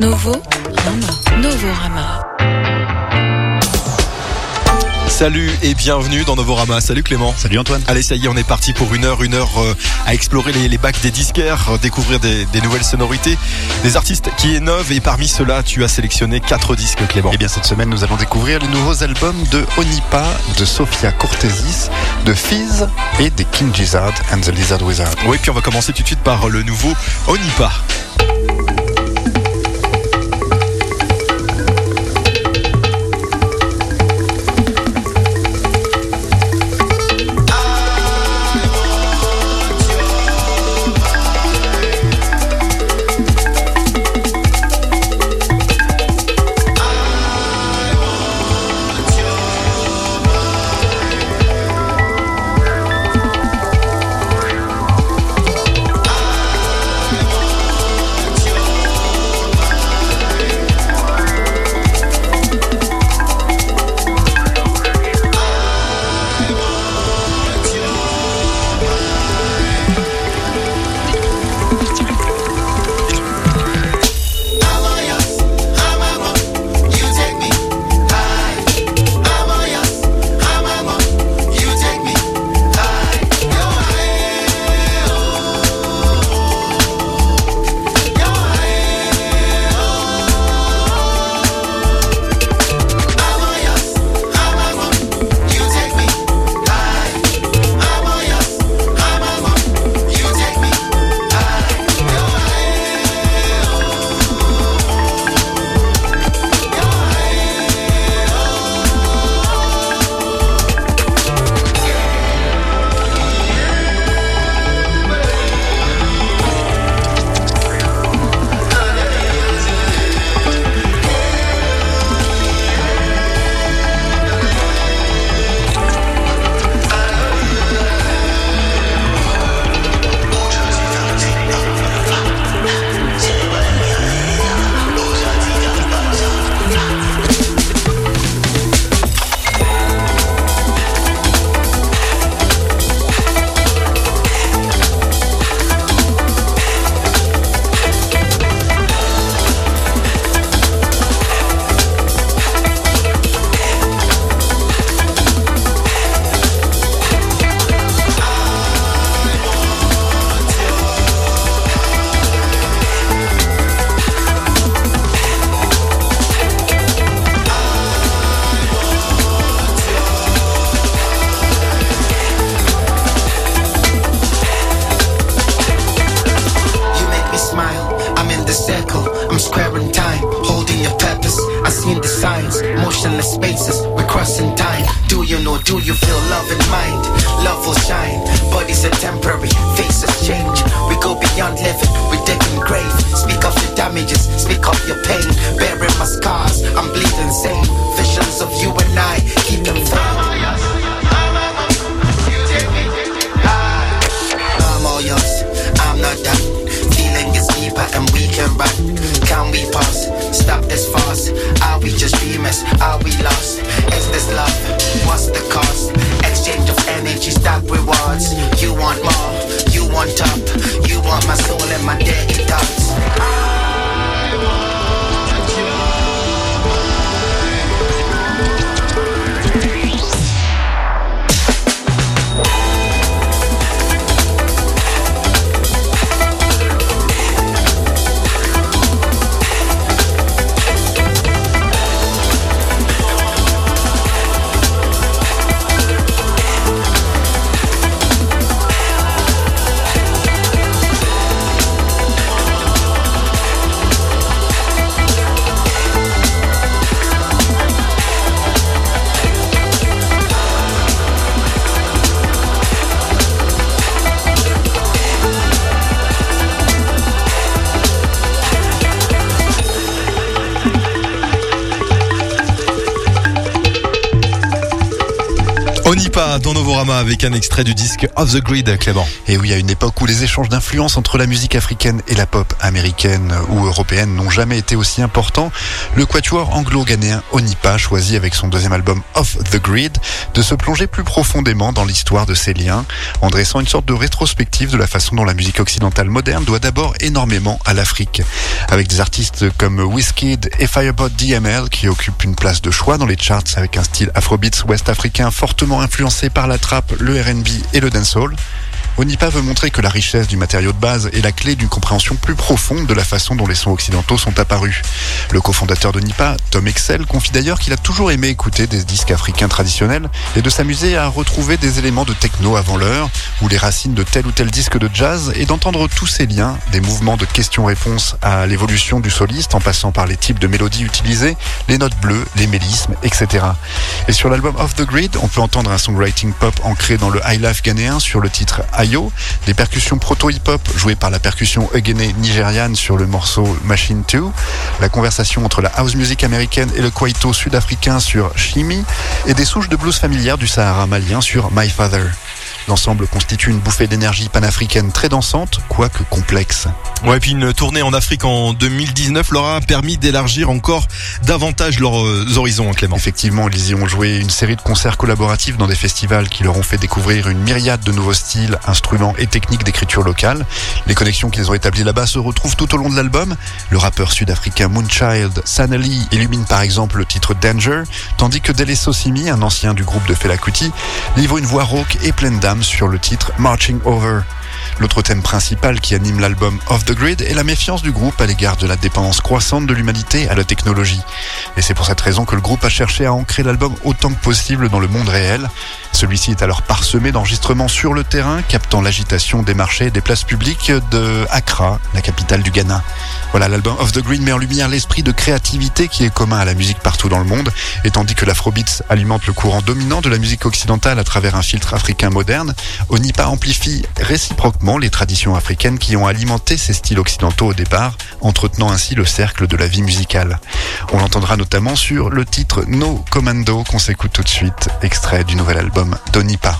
Novo Rama. Novorama. Salut et bienvenue dans Novorama. Salut Clément. Salut Antoine. Allez, ça y est, on est parti pour une heure, une heure euh, à explorer les, les bacs des disquaires, euh, découvrir des, des nouvelles sonorités, des artistes qui innovent. Et parmi ceux-là, tu as sélectionné quatre disques, Clément. Et bien cette semaine, nous allons découvrir les nouveaux albums de Onipa, de Sofia Cortesis, de Fizz et des King Gizzard and the Lizard Wizard. Oui, puis on va commencer tout de suite par le nouveau Onipa. Avec un extrait du disque Off the Grid, Clément. Et oui, à une époque où les échanges d'influence entre la musique africaine et la pop américaine ou européenne n'ont jamais été aussi importants, le quatuor anglo-ghanéen Onipa choisit avec son deuxième album Off the Grid de se plonger plus profondément dans l'histoire de ces liens, en dressant une sorte de rétrospective de la façon dont la musique occidentale moderne doit d'abord énormément à l'Afrique. Avec des artistes comme Wizkid et Firebot DML qui occupent une place de choix dans les charts avec un style afrobeats ouest-africain fortement influencé par la le R&B et le dancehall. Onipa veut montrer que la richesse du matériau de base est la clé d'une compréhension plus profonde de la façon dont les sons occidentaux sont apparus. Le cofondateur d'Onipa, Tom Excel, confie d'ailleurs qu'il a toujours aimé écouter des disques africains traditionnels et de s'amuser à retrouver des éléments de techno avant l'heure ou les racines de tel ou tel disque de jazz et d'entendre tous ces liens, des mouvements de questions-réponses à l'évolution du soliste en passant par les types de mélodies utilisées, les notes bleues, les mélismes, etc. Et sur l'album Off the Grid, on peut entendre un songwriting pop ancré dans le high life ghanéen sur le titre des percussions proto-hip-hop jouées par la percussion Egene nigériane sur le morceau Machine 2, la conversation entre la house music américaine et le kwaito sud-africain sur Shimi, et des souches de blues familières du Sahara malien sur My Father. L'ensemble constitue une bouffée d'énergie panafricaine très dansante, quoique complexe. Ouais, puis une tournée en Afrique en 2019 leur a permis d'élargir encore davantage leurs euh, horizons, hein, Clément. Effectivement, ils y ont joué une série de concerts collaboratifs dans des festivals qui leur ont fait découvrir une myriade de nouveaux styles, instruments et techniques d'écriture locale. Les connexions qu'ils ont établies là-bas se retrouvent tout au long de l'album. Le rappeur sud-africain Moonchild, Sanali, illumine par exemple le titre Danger, tandis que Dele Sosimi, un ancien du groupe de Fela Kuti, livre une voix rauque et pleine d'âme sur le titre Marching Over. L'autre thème principal qui anime l'album Off the Grid est la méfiance du groupe à l'égard de la dépendance croissante de l'humanité à la technologie. Et c'est pour cette raison que le groupe a cherché à ancrer l'album autant que possible dans le monde réel. Celui-ci est alors parsemé d'enregistrements sur le terrain, captant l'agitation des marchés et des places publiques de Accra, la capitale du Ghana. Voilà, l'album Off the Grid met en lumière l'esprit de créativité qui est commun à la musique partout dans le monde, et tandis que l'afrobeats alimente le courant dominant de la musique occidentale à travers un filtre africain moderne, Onipa amplifie réciproquement les traditions africaines qui ont alimenté ces styles occidentaux au départ, entretenant ainsi le cercle de la vie musicale. On l'entendra notamment sur le titre No Commando qu'on s'écoute tout de suite, extrait du nouvel album d'Onipa.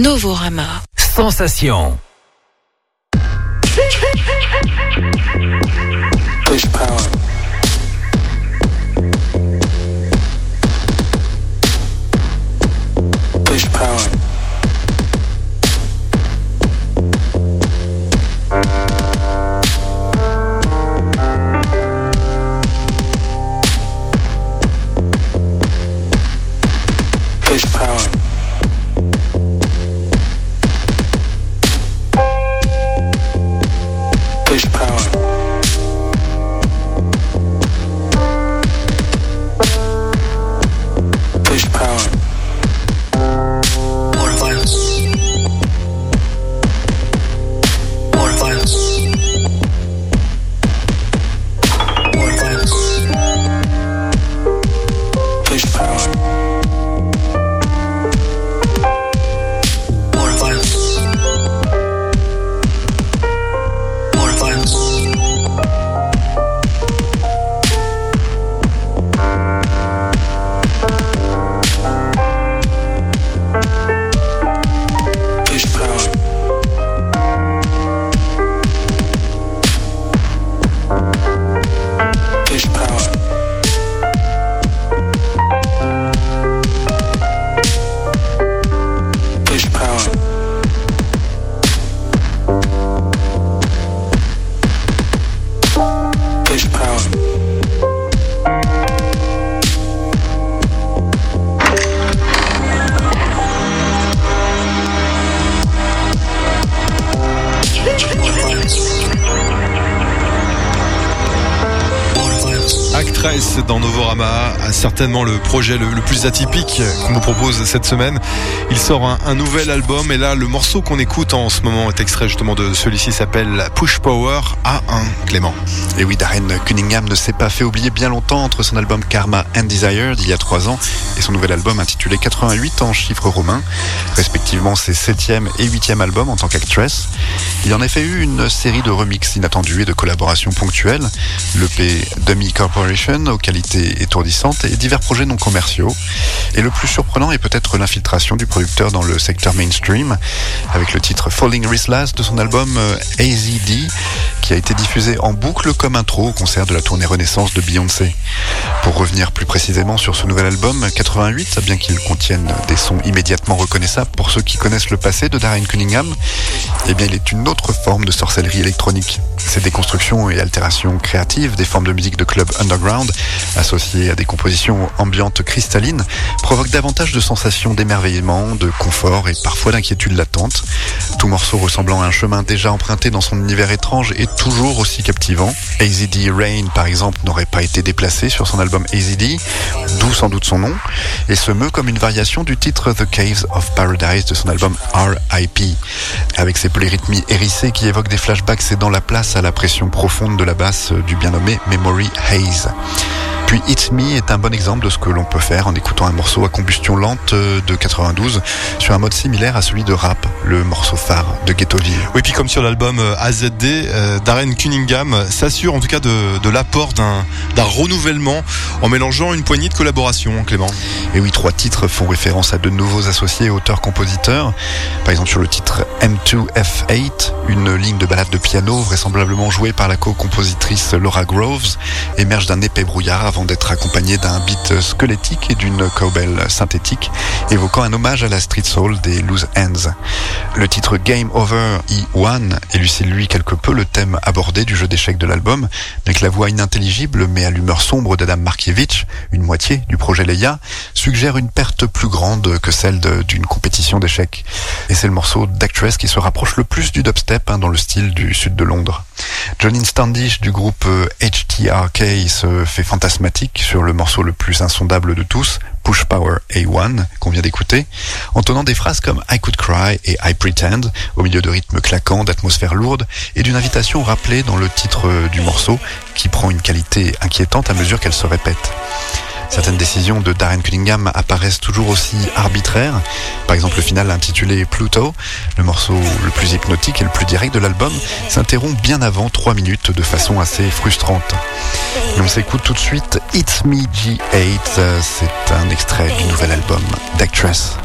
Novorama. Sensation. Certainement le projet le, plus atypique qu'on nous propose cette semaine. Il sort un, nouvel album et là le morceau qu'on écoute en ce moment est extrait justement de celui-ci s'appelle Push Power A1 Clément. Et oui, Darren Cunningham ne s'est pas fait oublier bien longtemps entre son album Karma and Desire d'il y a trois ans et son nouvel album intitulé 88 en chiffres romains, respectivement ses septième et huitième albums en tant qu'actress. Il en a fait eu une série de remixes inattendus et de collaborations ponctuelles, l'EP Dummy Corporation aux qualités étourdissantes divers projets non commerciaux. Et le plus surprenant est peut-être l'infiltration du producteur dans le secteur mainstream avec le titre Falling Wristless de son album euh, AZD qui a été diffusé en boucle comme intro au concert de la tournée Renaissance de Beyoncé. Pour revenir plus précisément sur ce nouvel album 88, bien qu'il contienne des sons immédiatement reconnaissables pour ceux qui connaissent le passé de Darren Cunningham, eh bien il est une autre forme de sorcellerie électronique. Ces déconstructions et altérations créatives des formes de musique de club underground associées à des compositions ambiantes cristallines provoquent davantage de sensations d'émerveillement, de confort et parfois d'inquiétude latente. Tout morceau ressemblant à un chemin déjà emprunté dans son univers étrange est toujours aussi captivant. AZD Rain, par exemple, n'aurait pas été déplacé sur son album AZD, d'où sans doute son nom, et se meut comme une variation du titre The Caves of Paradise de son album R.I.P. Avec ses polyrythmies hérissées qui évoquent des flashbacks cédant la place à la pression profonde de la basse du bien nommé Memory Haze. Puis It's Me est un bon exemple de ce que l'on peut faire en écoutant un morceau à combustion lente de 92 sur un mode similaire à celui de Rap, le morceau phare de Ghettoville. Oui, puis comme sur l'album euh, AZD, euh, Darren Cunningham s'assure en tout cas de, de l'apport d'un d'un renouvellement en mélangeant une poignée de collaborations, Clément. Et oui, trois titres font référence à de nouveaux associés auteurs-compositeurs. Par exemple, sur le titre M2F8, une ligne de balade de piano, vraisemblablement jouée par la co-compositrice Laura Groves, émerge d'un épais brouillard avant d'être accompagnée d'un beat squelettique et d'une cowbell synthétique, évoquant un hommage à la street soul des Loose Ends. Le titre Game Over E1 élucide lui quelque peu le thème abordé du jeu d'échecs de l'album, avec la voix inintelligible mais à l'humeur sombre d'Adam Markiewicz, une moitié du projet Leia, suggère une perte plus grande que celle d'une compétition d'échecs. Et c'est le morceau d'Actress qui se rapproche le plus du dubstep hein, dans le style du sud de Londres. Johnny Standish du groupe euh, HTRK se fait sur le morceau le plus insondable de tous, Push Power A1, qu'on vient d'écouter, en tenant des phrases comme I could cry et I pretend, au milieu de rythmes claquants, d'atmosphères lourdes, et d'une invitation rappelée dans le titre du morceau, qui prend une qualité inquiétante à mesure qu'elle se répète. Certaines décisions de Darren Cunningham apparaissent toujours aussi arbitraires. Par exemple, le final intitulé Pluto, le morceau le plus hypnotique et le plus direct de l'album, s'interrompt bien avant 3 minutes de façon assez frustrante. On s'écoute tout de suite It's Me G8, euh, c'est un extrait du nouvel album d'Actress.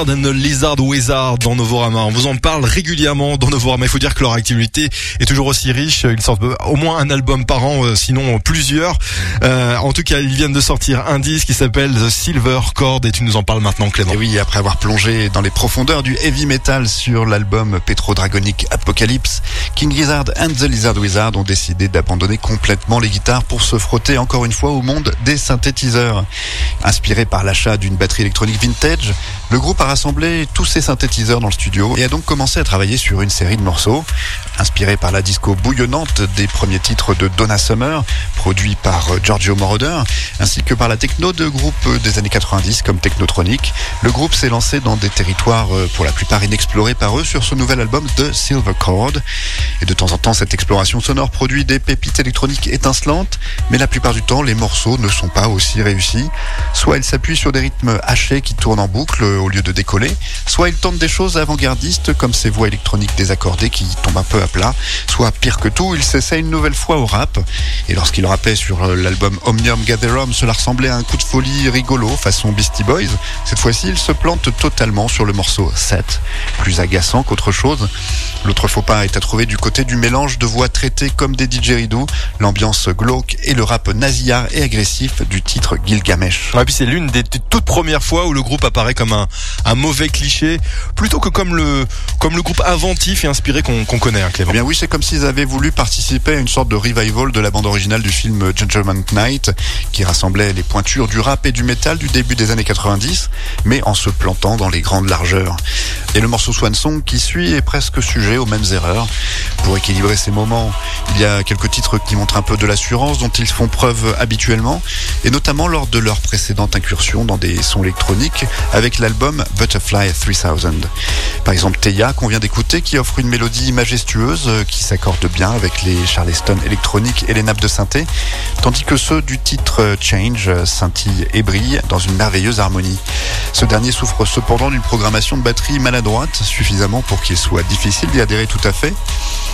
Gizzard and the Lizard Wizard dans Novorama. On vous en parle régulièrement dans Novorama. Il faut dire que leur activité est toujours aussi riche. Ils sortent au moins un album par an, euh, sinon plusieurs. Euh, en tout cas, ils viennent de sortir un disque qui s'appelle The Silver Chord et tu nous en parles maintenant, Clément. Et oui, après avoir plongé dans les profondeurs du heavy metal sur l'album Petro-Dragonic Apocalypse, King Gizzard and the Lizard Wizard ont décidé d'abandonner complètement les guitares pour se frotter encore une fois au monde des synthétiseurs. Inspiré par l'achat d'une batterie électronique vintage, le groupe a rassemblé tous ses synthétiseurs dans le studio et a donc commencé à travailler sur une série de morceaux. Inspiré par la disco bouillonnante des premiers titres de Donna Summer, produit par Giorgio Moroder, ainsi que par la techno de groupes des années 90 comme Technotronic, le groupe s'est lancé dans des territoires pour la plupart inexplorés par eux sur ce nouvel album de Silver Chord. Et de temps en temps, cette exploration sonore produit des pépites électroniques étincelantes, mais la plupart du temps, les morceaux ne sont pas aussi réussis. Soit ils s'appuient sur des rythmes hachés qui tournent en boucle au lieu de décoller, soit ils tentent des choses avant-gardistes comme ces voix électroniques désaccordées qui tombent un peu à plat, soit pire que tout, ils s'essayent une nouvelle fois au rap. Et lorsqu'ils rappaient sur l'album Omnium Gatherum, cela ressemblait à un coup de folie rigolo façon Beastie Boys. Cette fois-ci, ils se plantent totalement sur le morceau 7, plus agaçant qu'autre chose. L'autre faux pas est à trouver du côté du mélange de voix traitées comme des didgeridoo, l'ambiance glauque et le rap nasillard et agressif du titre Gilgamesh. Ouais, puis c'est l'une des toutes premières fois où le groupe apparaît comme un mauvais cliché plutôt que comme le, comme le groupe inventif et inspiré qu'on qu'on connaît, hein, Clément. Eh bien oui, c'est comme s'ils avaient voulu participer à une sorte de revival de la bande originale du film Gentleman Night, qui rassemblait les pointures du rap et du métal du début des années 90, mais en se plantant dans les grandes largeurs. Et le morceau Swan Song qui suit est presque sujet aux mêmes erreurs. Pour équilibrer ces moments, il y a quelques titres qui montrent un peu de l'assurance dont ils font preuve habituellement, et notamment lors de leur précédente incursion dans des sons électroniques avec l'album Butterfly 3000. Par exemple, Teya, qu'on vient d'écouter, qui offre une mélodie majestueuse euh, qui s'accorde bien avec les Charleston électroniques et les nappes de synthé, tandis que ceux du titre euh, Change euh, scintillent et brillent dans une merveilleuse harmonie. Ce dernier souffre cependant d'une programmation de batterie maladroite, suffisamment pour qu'il soit difficile d'y adhérer tout à fait.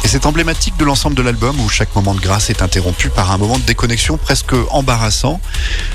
Et c'est emblématique de l'ensemble de l'album où chaque moment de grâce est interrompu par un moment de déconnexion presque embarrassant.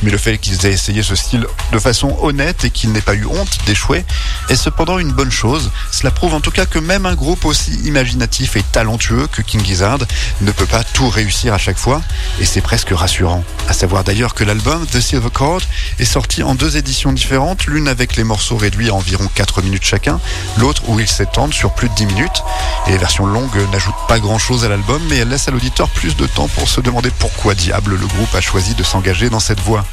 Mais le fait qu'ils aient essayé ce style de façon honnête et qu'ils n'aient pas eu honte est cependant une bonne chose. Cela prouve en tout cas que même un groupe aussi imaginatif et talentueux que King Gizzard ne peut pas tout réussir à chaque fois. Et c'est presque rassurant. À savoir d'ailleurs que l'album The Silver Chord est sorti en deux éditions différentes, l'une avec les morceaux réduits à environ 4 minutes chacun, l'autre où ils s'étendent sur plus de 10 minutes. Les versions longues n'ajoutent pas grand chose à l'album, mais elles laissent à l'auditeur plus de temps pour se demander pourquoi diable le groupe a choisi de s'engager dans cette voie.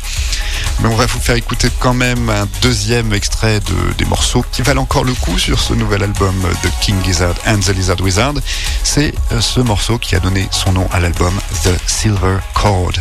Mais on va vous faire écouter quand même un deuxième extrait de, des morceaux qui valent encore le coup sur ce nouvel album de King Gizzard and the Lizard Wizard. C'est euh, ce morceau qui a donné son nom à l'album The Silver Chord.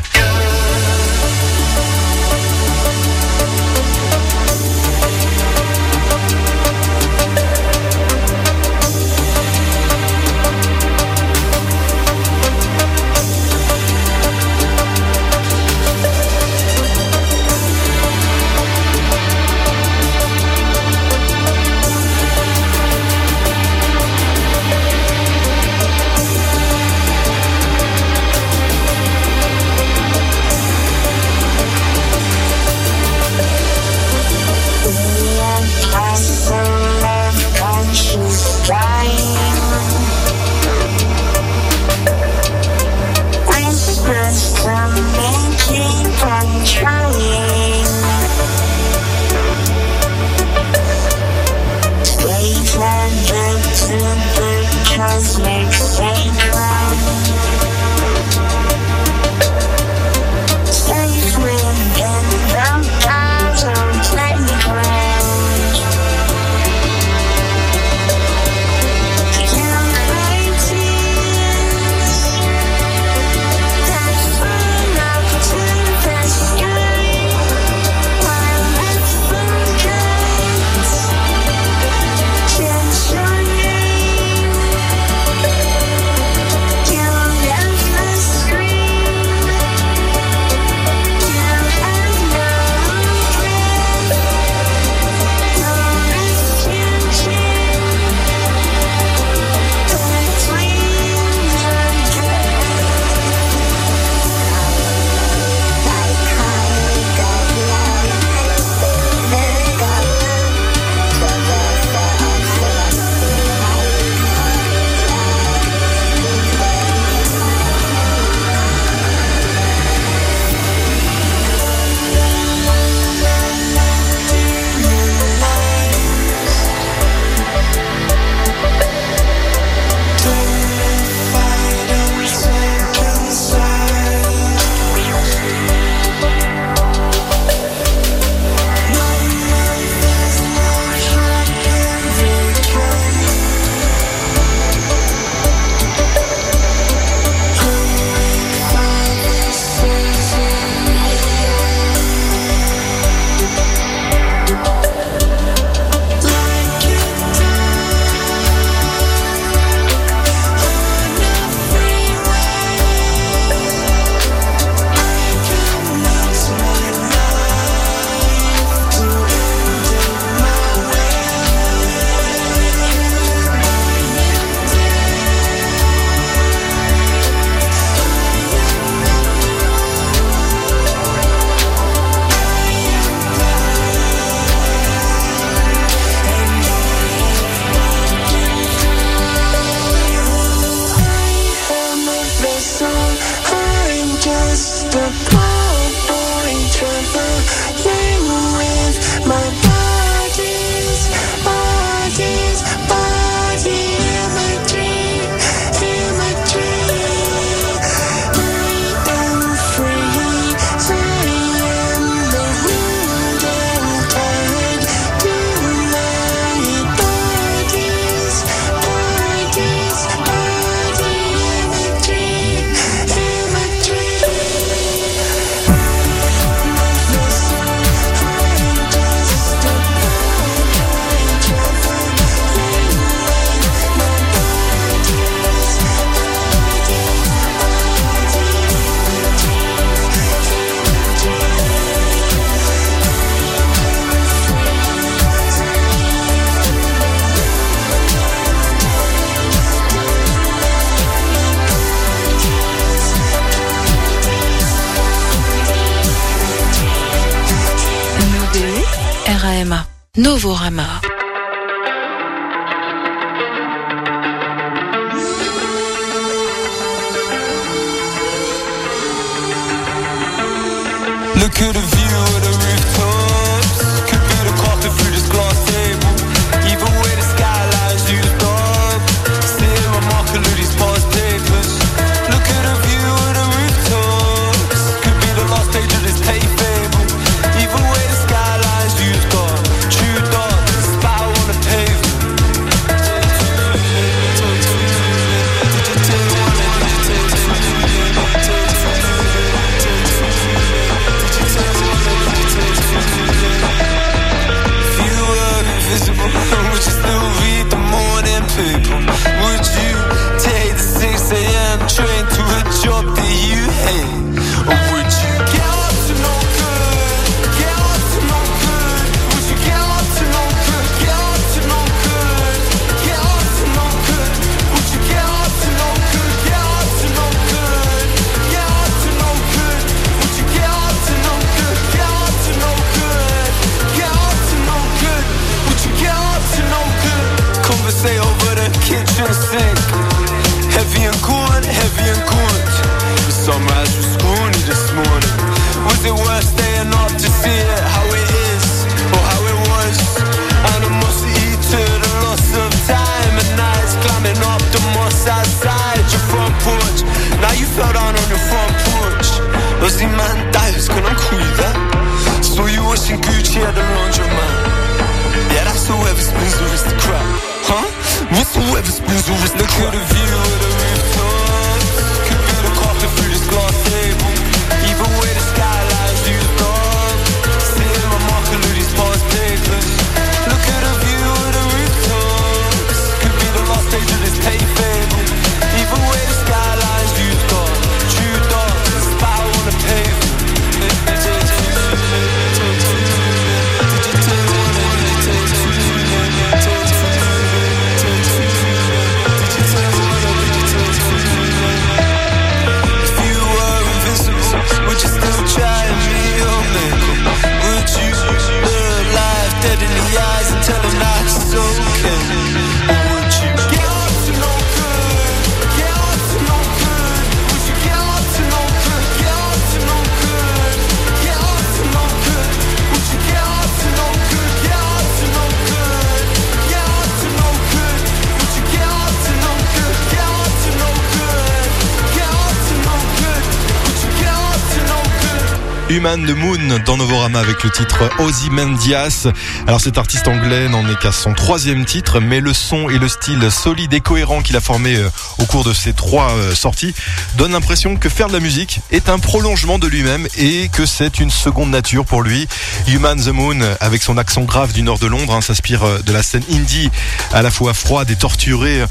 Human the Moon dans Novorama avec le titre Ozymandias. Alors cet artiste anglais n'en est qu'à son troisième titre, mais le son et le style solide et cohérent qu'il a formé euh, au cours de ces trois euh, sorties donnent l'impression que faire de la musique est un prolongement de lui-même et que c'est une seconde nature pour lui. Human the Moon, avec son accent grave du nord de Londres, hein, s'inspire euh, de la scène indie à la fois froide et torturée,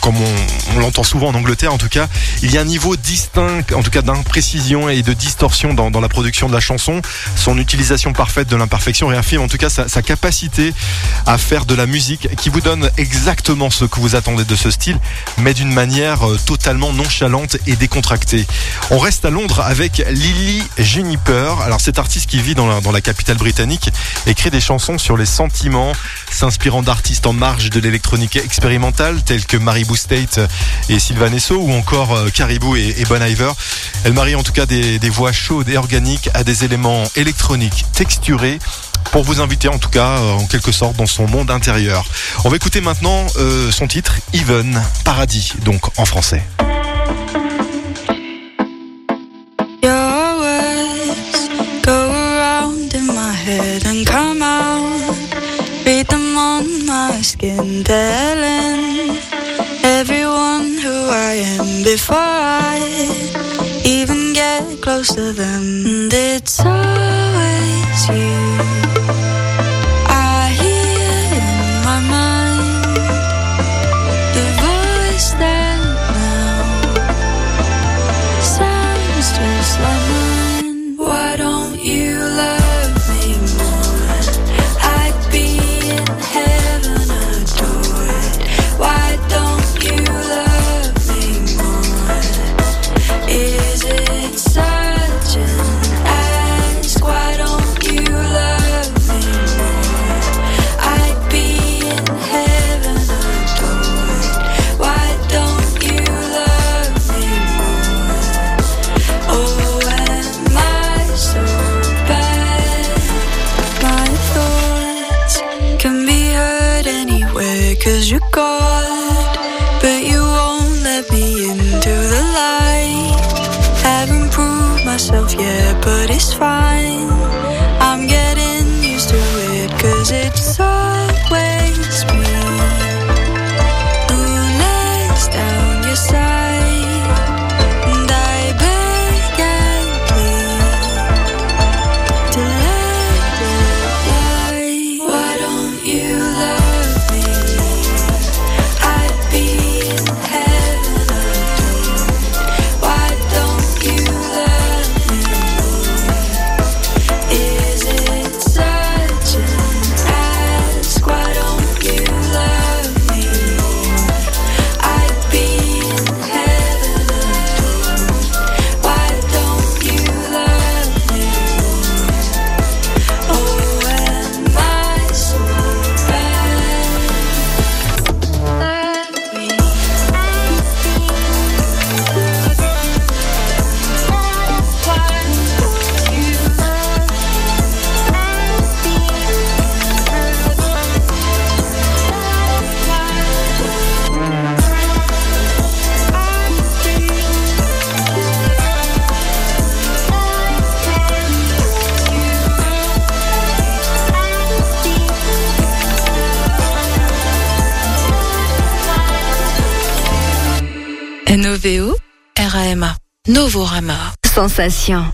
comme on, on l'entend souvent en Angleterre en tout cas. Il y a un niveau distinct, en tout cas d'imprécision et de distorsion dans, dans la production de la chanson. Son utilisation parfaite de l'imperfection réaffirme en tout cas sa, capacité à faire de la musique qui vous donne exactement ce que vous attendez de ce style, mais d'une manière euh, totalement nonchalante et décontractée. On reste à Londres avec Lily Juniper. Alors cet artiste qui vit dans la, capitale britannique écrit des chansons sur les sentiments, s'inspirant d'artistes en marge de l'électronique expérimentale tels que Maribou State et Sylvan Esso ou encore euh, Caribou et, et Iver. Elle marie en tout cas des, des voix chaudes et à des éléments électroniques texturés pour vous inviter en tout cas euh, en quelque sorte dans son monde intérieur. On va écouter maintenant euh, son titre Even Paradis donc en français. Close to them. And it's always you. It's fine. Sensation.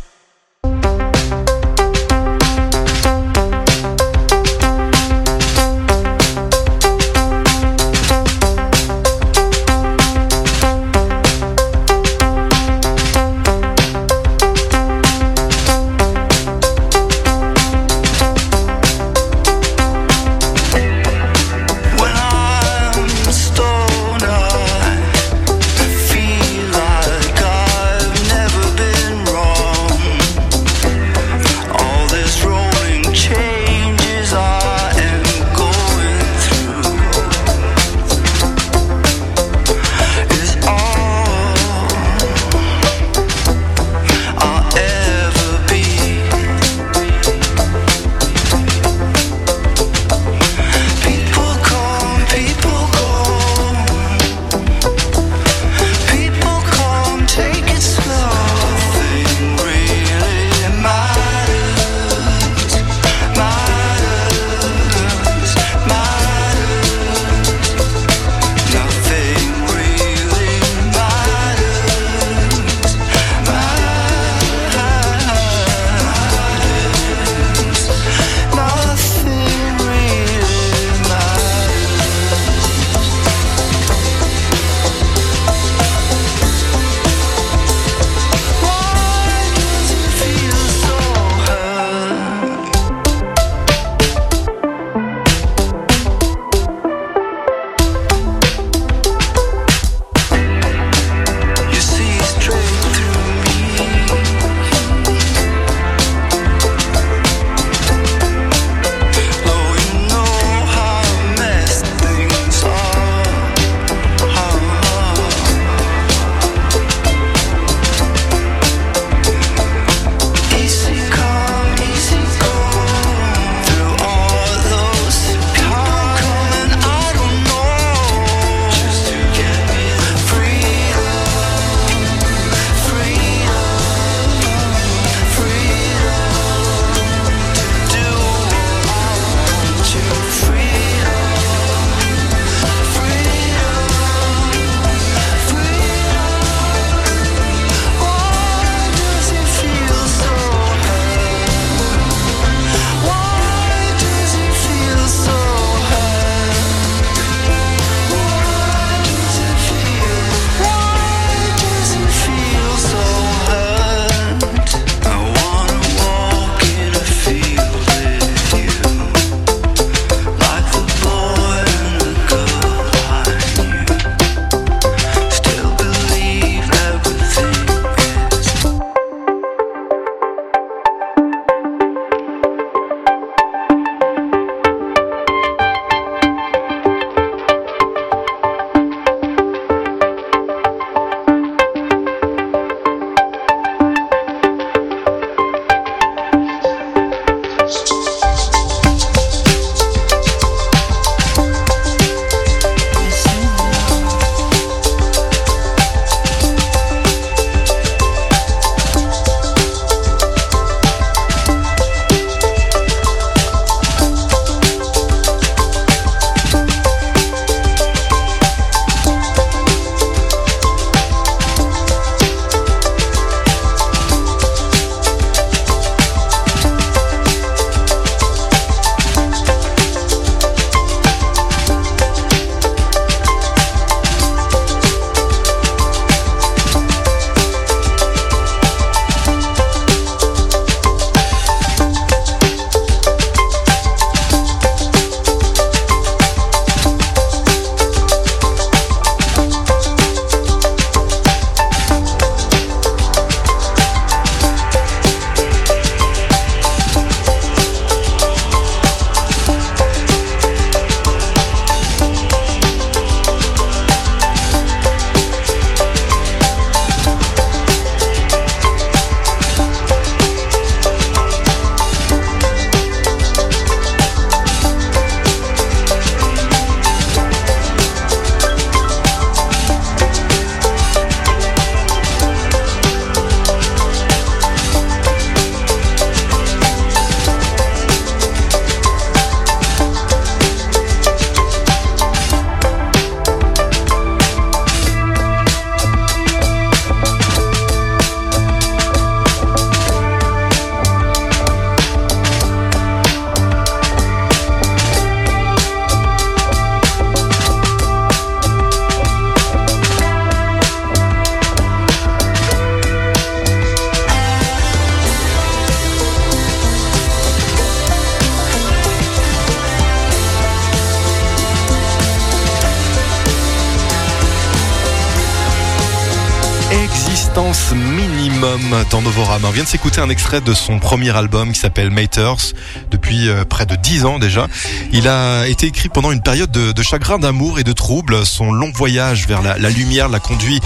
Dans. On vient de s'écouter un extrait de son premier album qui s'appelle Maters depuis euh, près de 10 ans déjà. Il a été écrit pendant une période de, chagrin d'amour et de troubles. Son long voyage vers la lumière l'a conduit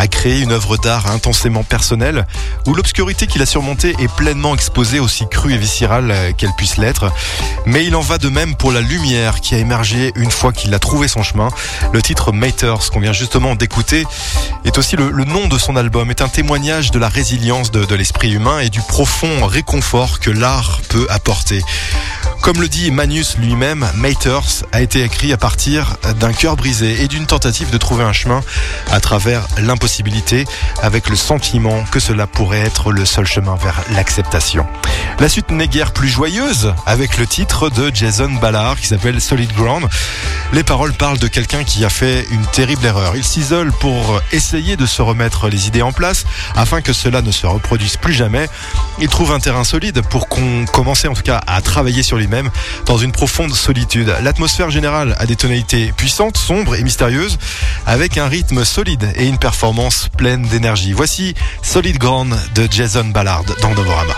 à créer une œuvre d'art intensément personnelle où l'obscurité qu'il a surmontée est pleinement exposée aussi crue et viscérale euh, qu'elle puisse l'être. Mais il en va de même pour la lumière qui a émergé une fois qu'il a trouvé son chemin. Le titre Maters qu'on vient justement d'écouter est aussi le, nom de son album, est un témoignage de la résilience de l'esprit humain et du profond réconfort que l'art peut apporter. Comme le dit Manius lui-même, Maters a été écrit à partir d'un cœur brisé et d'une tentative de trouver un chemin à travers l'impossibilité avec le sentiment que cela pourrait être le seul chemin vers l'acceptation. La suite n'est guère plus joyeuse avec le titre de Jason Ballard qui s'appelle Solid Ground. Les paroles parlent de quelqu'un qui a fait une terrible erreur. Il s'isole pour essayer de se remettre les idées en place afin que cela ne se reproduise plus jamais. Il trouve un terrain solide pour qu'on commencer en tout cas à travailler sur lui-même dans une profonde solitude. L'atmosphère générale a des tonalités puissantes, sombres et mystérieuses avec un rythme solide et une performance pleine d'énergie. Voici Solid Ground de Jason Ballard dans Novorama.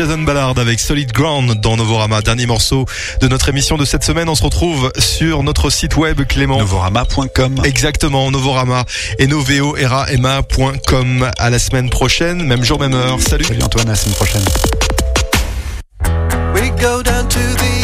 Jason Ballard avec Solid Ground dans Novorama, dernier morceau de notre émission de cette semaine. On se retrouve sur notre site web Clément. Novorama.com. Exactement, Novorama et novoraema.com. À la semaine prochaine, même jour, même heure. Salut. Salut Antoine, à la semaine prochaine. We go down to the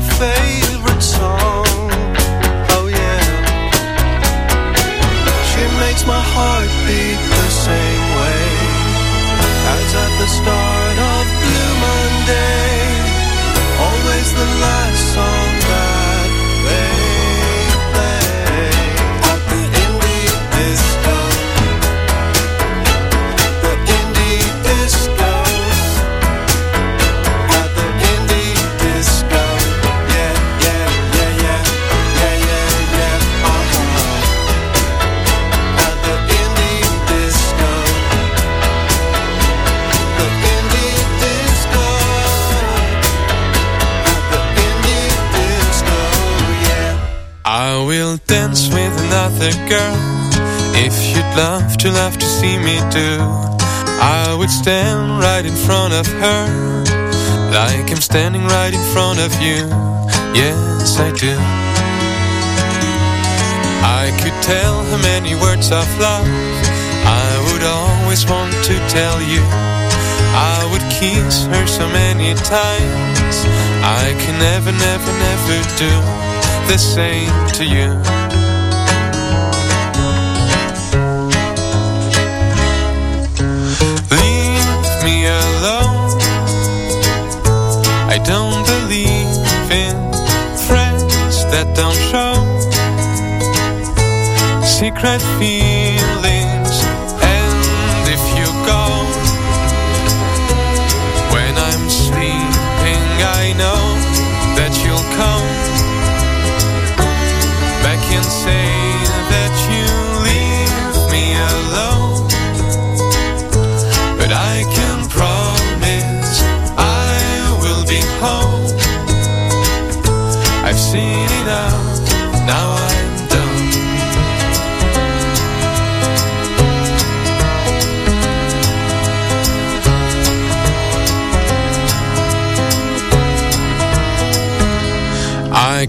my favorite another girl if you'd love to love to see me do. I would stand right in front of her like I'm standing right in front of you. Yes, I do. I could tell her many words of love. I would always want to tell you. I would kiss her so many times. I can never, never, never do the same to you. Don't believe in friends that don't show secret feelings.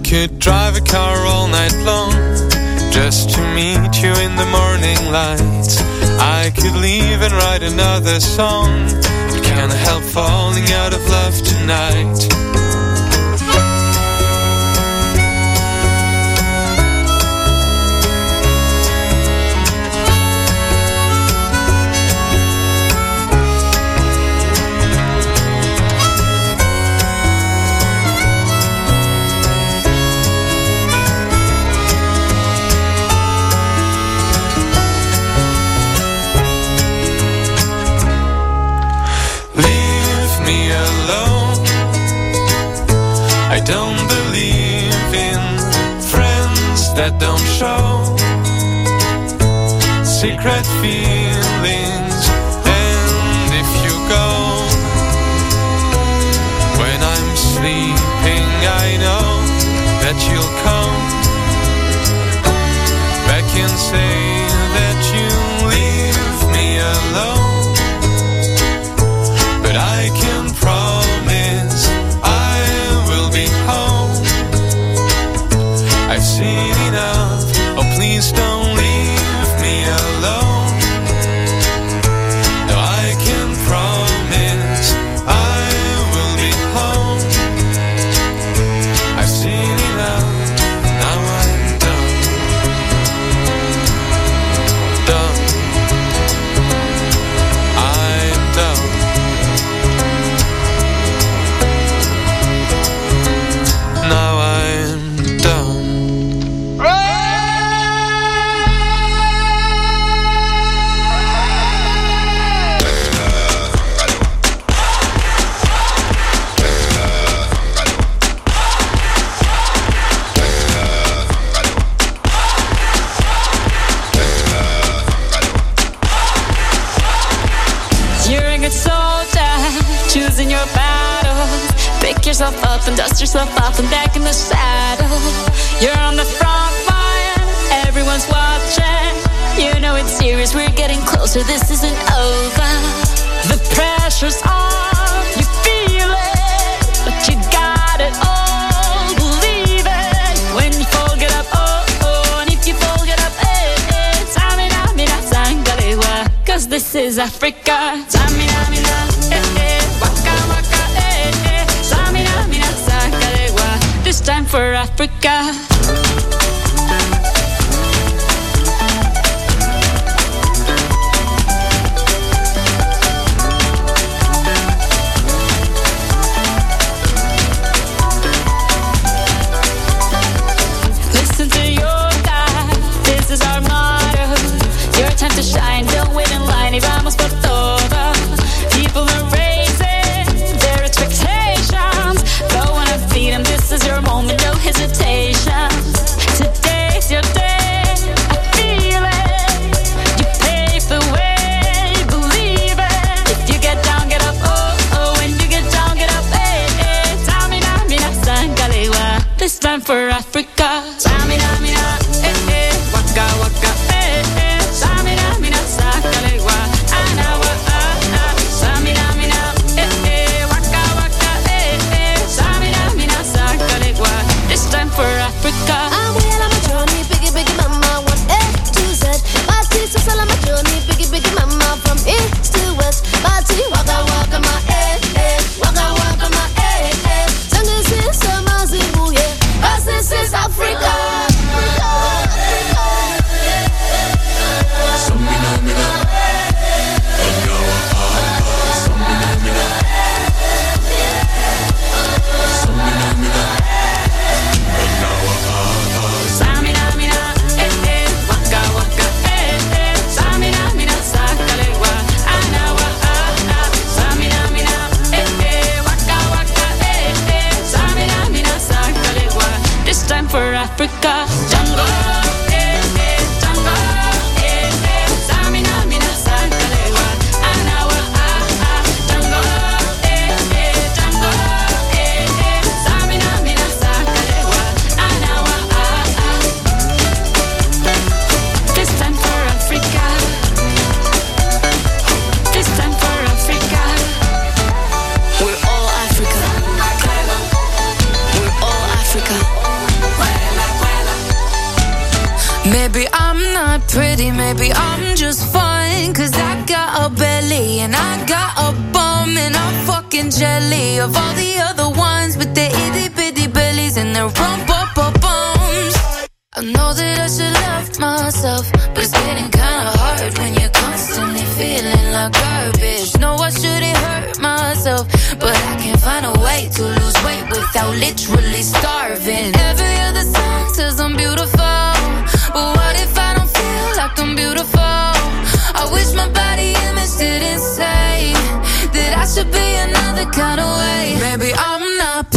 Could drive a car all night long just to meet you in the morning light. I could leave and write another song, but can't help falling out of love tonight. That don't show secret feelings. And if you go when I'm sleeping, I know that you'll come back and say that you leave me alone. Eastern not pretty, maybe I'm just fine. Cause I got a belly and I got a bum and I'm fucking jelly of all the other ones with their itty bitty bellies and their rump up bums. I know that I should love myself, but it's getting kinda hard when you're constantly feeling like garbage. No, I shouldn't hurt myself, but I can't find a way to lose weight without literally starving. Every other song says I'm beautiful, but what if I'm beautiful? I wish my body image didn't say that I should be another kind of way. Maybe I'm not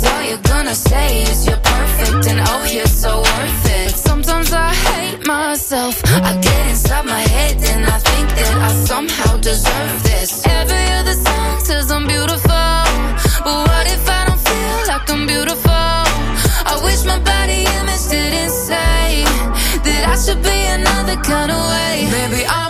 cause all you're gonna say is you're perfect and oh, you're so worth it. but Sometimes I hate myself, I get inside my head and I think that I somehow deserve this. Every other song says I'm beautiful, but what if I don't feel like I'm beautiful? I wish my body image didn't say that I should be another kind of way. Maybe I